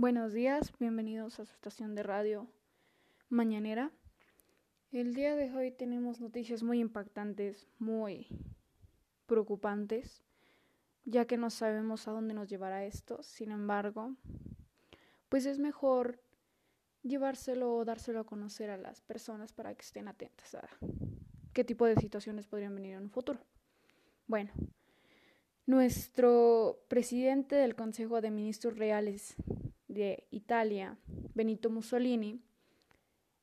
Buenos días, bienvenidos a su estación de radio mañanera. El día de hoy tenemos noticias muy impactantes, muy preocupantes, ya que no sabemos a dónde nos llevará esto. Sin embargo, pues es mejor llevárselo o dárselo a conocer a las personas para que estén atentas a qué tipo de situaciones podrían venir en un futuro. Bueno, nuestro presidente del Consejo de Ministros Reales de Italia, Benito Mussolini,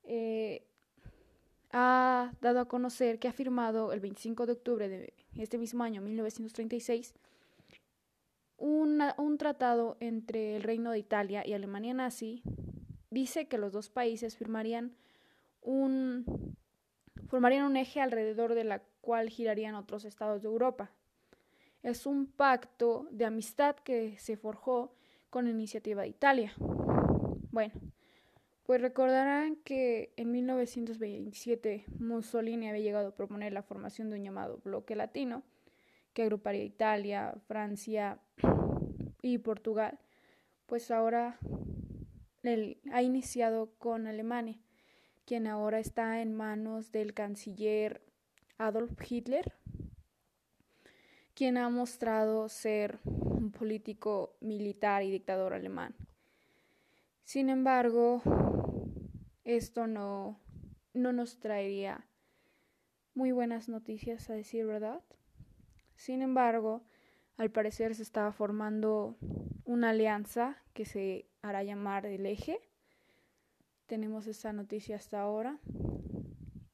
eh, ha dado a conocer que ha firmado el 25 de octubre de este mismo año, 1936, un tratado entre el Reino de Italia y Alemania nazi. Dice que los dos países firmarían un, formarían un eje alrededor de la cual girarían otros estados de Europa. Es un pacto de amistad que se forjó con iniciativa de Italia. Bueno, pues recordarán que en 1927 Mussolini había llegado a proponer la formación de un llamado bloque latino que agruparía Italia, Francia y Portugal. Pues ahora él ha iniciado con Alemania, quien ahora está en manos del canciller Adolf Hitler, quien ha mostrado ser político militar y dictador alemán. Sin embargo, esto no, no nos traería muy buenas noticias, a decir verdad. Sin embargo, al parecer se está formando una alianza que se hará llamar el eje. Tenemos esa noticia hasta ahora.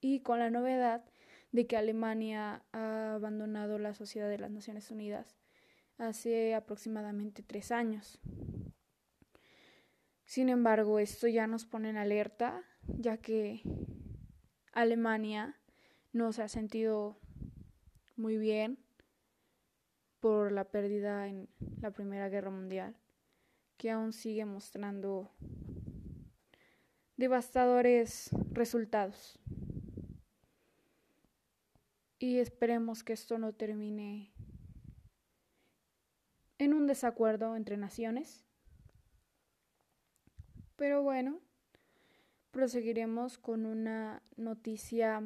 Y con la novedad de que Alemania ha abandonado la Sociedad de las Naciones Unidas hace aproximadamente tres años. Sin embargo, esto ya nos pone en alerta, ya que Alemania no se ha sentido muy bien por la pérdida en la Primera Guerra Mundial, que aún sigue mostrando devastadores resultados. Y esperemos que esto no termine en un desacuerdo entre naciones. Pero bueno, proseguiremos con una noticia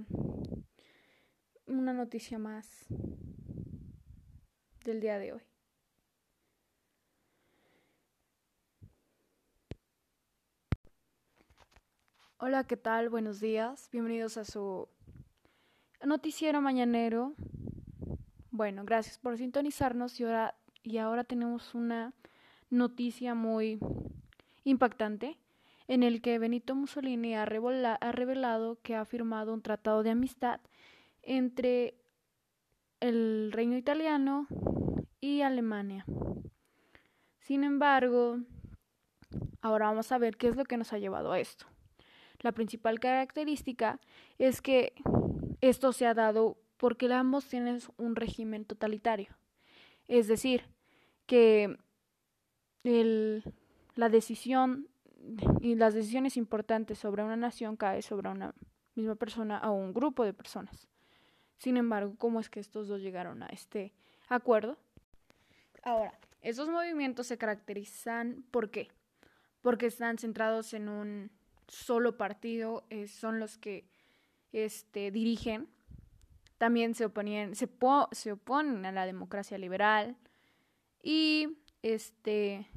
una noticia más del día de hoy. Hola, ¿qué tal? Buenos días. Bienvenidos a su noticiero mañanero. Bueno, gracias por sintonizarnos y ahora y ahora tenemos una noticia muy impactante en el que Benito Mussolini ha, ha revelado que ha firmado un tratado de amistad entre el reino italiano y Alemania. Sin embargo, ahora vamos a ver qué es lo que nos ha llevado a esto. La principal característica es que esto se ha dado porque ambos tienen un régimen totalitario. Es decir, que el, la decisión y las decisiones importantes sobre una nación cae sobre una misma persona o un grupo de personas. Sin embargo, ¿cómo es que estos dos llegaron a este acuerdo? Ahora, esos movimientos se caracterizan ¿por qué? Porque están centrados en un solo partido, son los que este, dirigen. También se, oponían, se, se oponen a la democracia liberal, y este,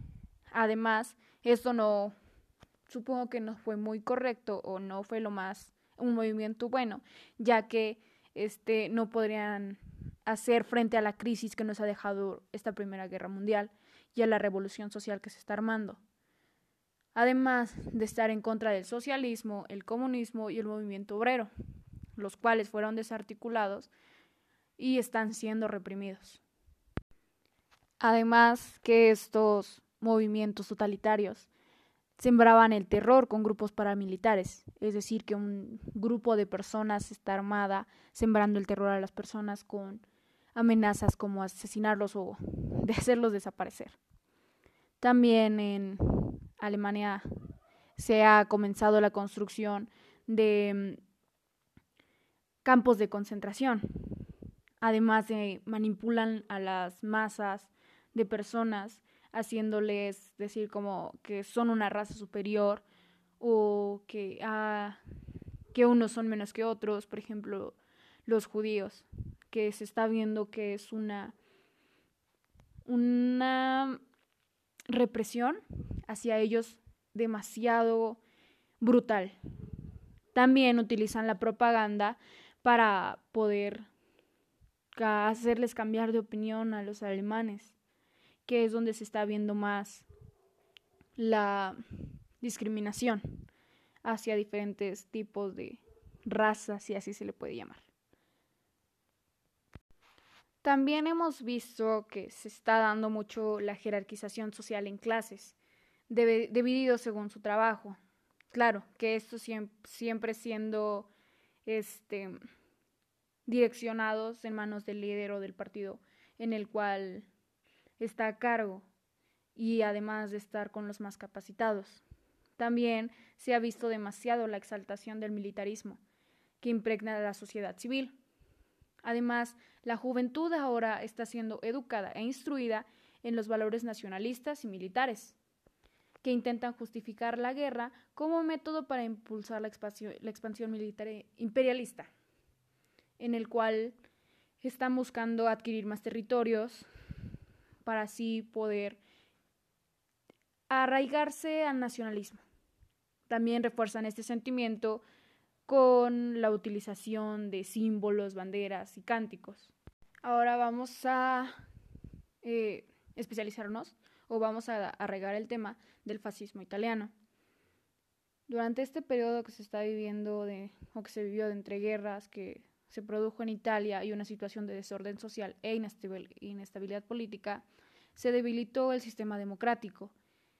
además, esto no, supongo que no fue muy correcto o no fue lo más, un movimiento bueno, ya que este, no podrían hacer frente a la crisis que nos ha dejado esta Primera Guerra Mundial y a la revolución social que se está armando. Además de estar en contra del socialismo, el comunismo y el movimiento obrero, los cuales fueron desarticulados y están siendo reprimidos. Además que estos movimientos totalitarios sembraban el terror con grupos paramilitares, es decir, que un grupo de personas está armada sembrando el terror a las personas con amenazas como asesinarlos o de hacerlos desaparecer. También en Alemania se ha comenzado la construcción de mm, campos de concentración. Además de manipulan a las masas de personas haciéndoles decir como que son una raza superior o que, ah, que unos son menos que otros, por ejemplo, los judíos, que se está viendo que es una, una represión hacia ellos demasiado brutal. También utilizan la propaganda para poder hacerles cambiar de opinión a los alemanes, que es donde se está viendo más la discriminación hacia diferentes tipos de razas, si así se le puede llamar. También hemos visto que se está dando mucho la jerarquización social en clases, dividido según su trabajo. Claro, que esto siempre siendo este, direccionados en manos del líder o del partido en el cual está a cargo y además de estar con los más capacitados. También se ha visto demasiado la exaltación del militarismo que impregna la sociedad civil. Además, la juventud ahora está siendo educada e instruida en los valores nacionalistas y militares, que intentan justificar la guerra como método para impulsar la expansión, la expansión militar imperialista en el cual están buscando adquirir más territorios para así poder arraigarse al nacionalismo. También refuerzan este sentimiento con la utilización de símbolos, banderas y cánticos. Ahora vamos a eh, especializarnos o vamos a arraigar el tema del fascismo italiano. Durante este periodo que se está viviendo o que se vivió de entreguerras, que se produjo en Italia y una situación de desorden social e inestabilidad política, se debilitó el sistema democrático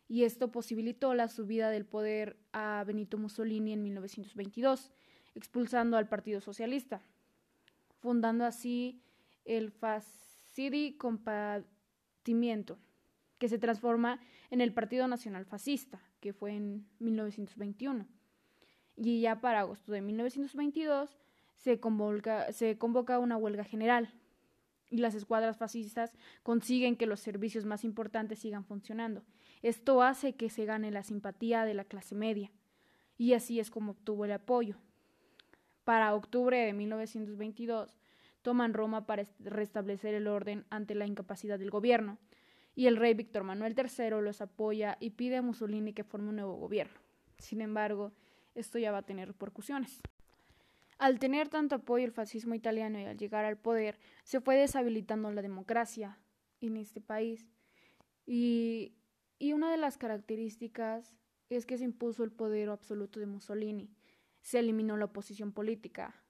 y esto posibilitó la subida del poder a Benito Mussolini en 1922, expulsando al Partido Socialista, fundando así el Fascidi Compartimiento, que se transforma en el Partido Nacional Fascista, que fue en 1921. Y ya para agosto de 1922 se convoca, se convoca una huelga general y las escuadras fascistas consiguen que los servicios más importantes sigan funcionando. Esto hace que se gane la simpatía de la clase media y así es como obtuvo el apoyo. Para octubre de 1922 toman Roma para restablecer el orden ante la incapacidad del gobierno y el rey Víctor Manuel III los apoya y pide a Mussolini que forme un nuevo gobierno. Sin embargo, esto ya va a tener repercusiones. Al tener tanto apoyo el fascismo italiano y al llegar al poder, se fue deshabilitando la democracia en este país. Y, una de las características es que se impuso el poder absoluto de Mussolini. Se eliminó la oposición política.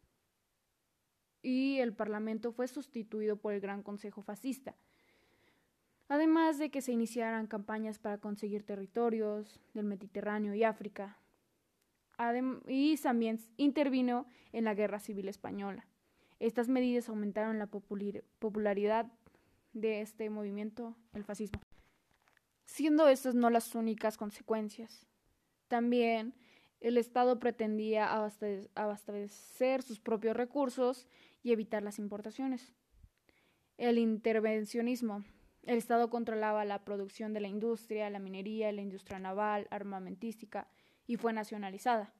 Y el Parlamento fue sustituido por el Gran Consejo Fascista. Además de que se iniciaran campañas para conseguir territorios del Mediterráneo y África, y también intervino en la Guerra Civil Española. Estas medidas aumentaron la popularidad de este movimiento, el fascismo. Siendo estas no las únicas consecuencias. También el Estado pretendía abastecer sus propios recursos y evitar las importaciones. El intervencionismo. El Estado controlaba la producción de la industria, la minería, la industria naval, armamentística, y fue nacionalizada.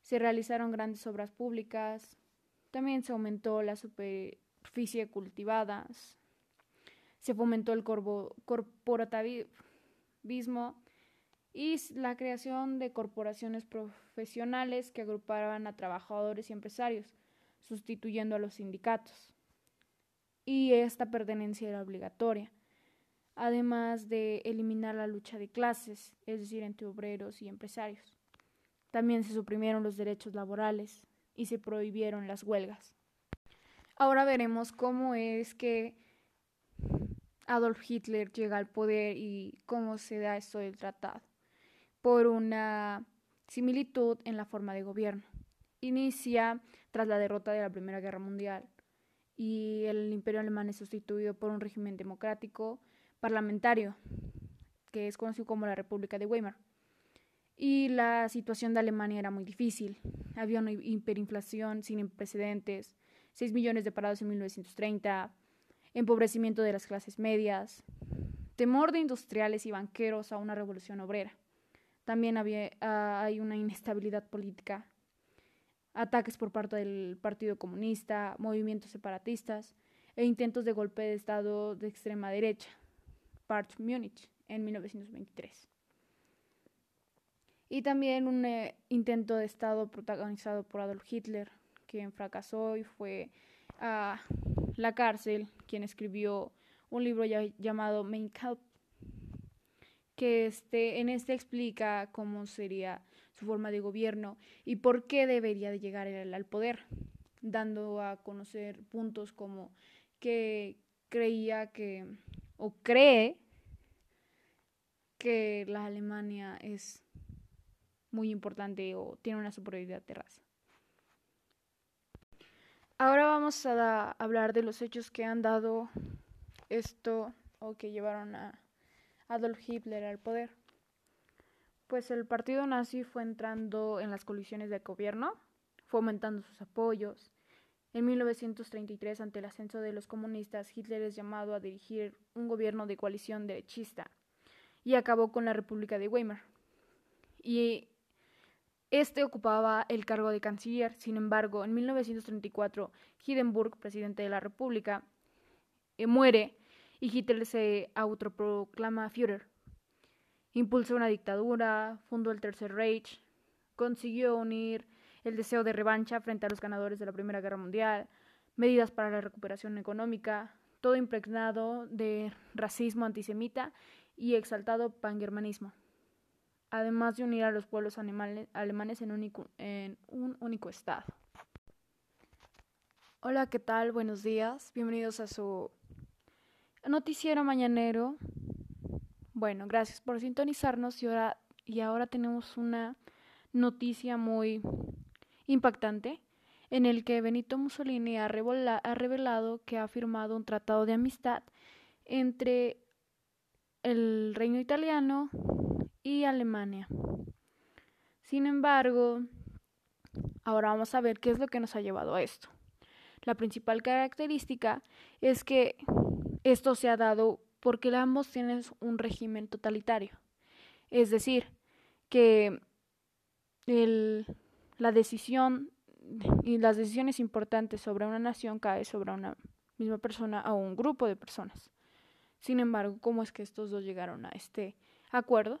Se realizaron grandes obras públicas, también se aumentó la superficie cultivada, se fomentó el corporativismo y la creación de corporaciones profesionales que agrupaban a trabajadores y empresarios, sustituyendo a los sindicatos. Y esta pertenencia era obligatoria además de eliminar la lucha de clases, es decir, entre obreros y empresarios. También se suprimieron los derechos laborales y se prohibieron las huelgas. Ahora veremos cómo es que Adolf Hitler llega al poder y cómo se da esto del tratado, por una similitud en la forma de gobierno. Inicia tras la derrota de la Primera Guerra Mundial y el imperio alemán es sustituido por un régimen democrático parlamentario, que es conocido como la República de Weimar. Y la situación de Alemania era muy difícil. Había una hiperinflación sin precedentes, 6 millones de parados en 1930, empobrecimiento de las clases medias. temor de industriales y banqueros a una revolución obrera. También había, ah, hay una inestabilidad política, ataques por parte del Partido Comunista, movimientos separatistas e intentos de golpe de Estado de extrema derecha, Part Múnich, en 1923. Y también un eh, intento de Estado protagonizado por Adolf Hitler, quien fracasó y fue a la cárcel, quien escribió un libro llamado Mein Kampf, que este, en este explica cómo sería su forma de gobierno y por qué debería de llegar al poder, dando a conocer puntos como que creía que, o cree que la Alemania es muy importante o tiene una superioridad de raza. Ahora vamos a hablar de los hechos que han dado esto o que llevaron a Adolf Hitler al poder. Pues el partido nazi fue entrando en las colisiones de gobierno, fue aumentando sus apoyos. En 1933, ante el ascenso de los comunistas, Hitler es llamado a dirigir un gobierno de coalición derechista y acabó con la República de Weimar. Y este ocupaba el cargo de canciller. Sin embargo, en 1934, Hindenburg, presidente de la República, eh, muere y Hitler se autoproclama Führer. Impulsó una dictadura, fundó el Tercer Reich, consiguió unir el deseo de revancha frente a los ganadores de la Primera Guerra Mundial, medidas para la recuperación económica, todo impregnado de racismo antisemita y exaltado pangermanismo, además de unir a los pueblos alemanes en, en un único Estado. Hola, ¿qué tal? Buenos días. Bienvenidos a su noticiero mañanero. Bueno, gracias por sintonizarnos y ahora, y ahora tenemos una noticia muy impactante en el que Benito Mussolini ha, revelado que ha firmado un tratado de amistad entre el reino italiano y Alemania. Sin embargo, ahora vamos a ver qué es lo que nos ha llevado a esto. La principal característica es que esto se ha dado porque ambos tienen un régimen totalitario. Es decir, que la decisión y las decisiones importantes sobre una nación cae sobre una misma persona o un grupo de personas. Sin embargo, ¿cómo es que estos dos llegaron a este acuerdo?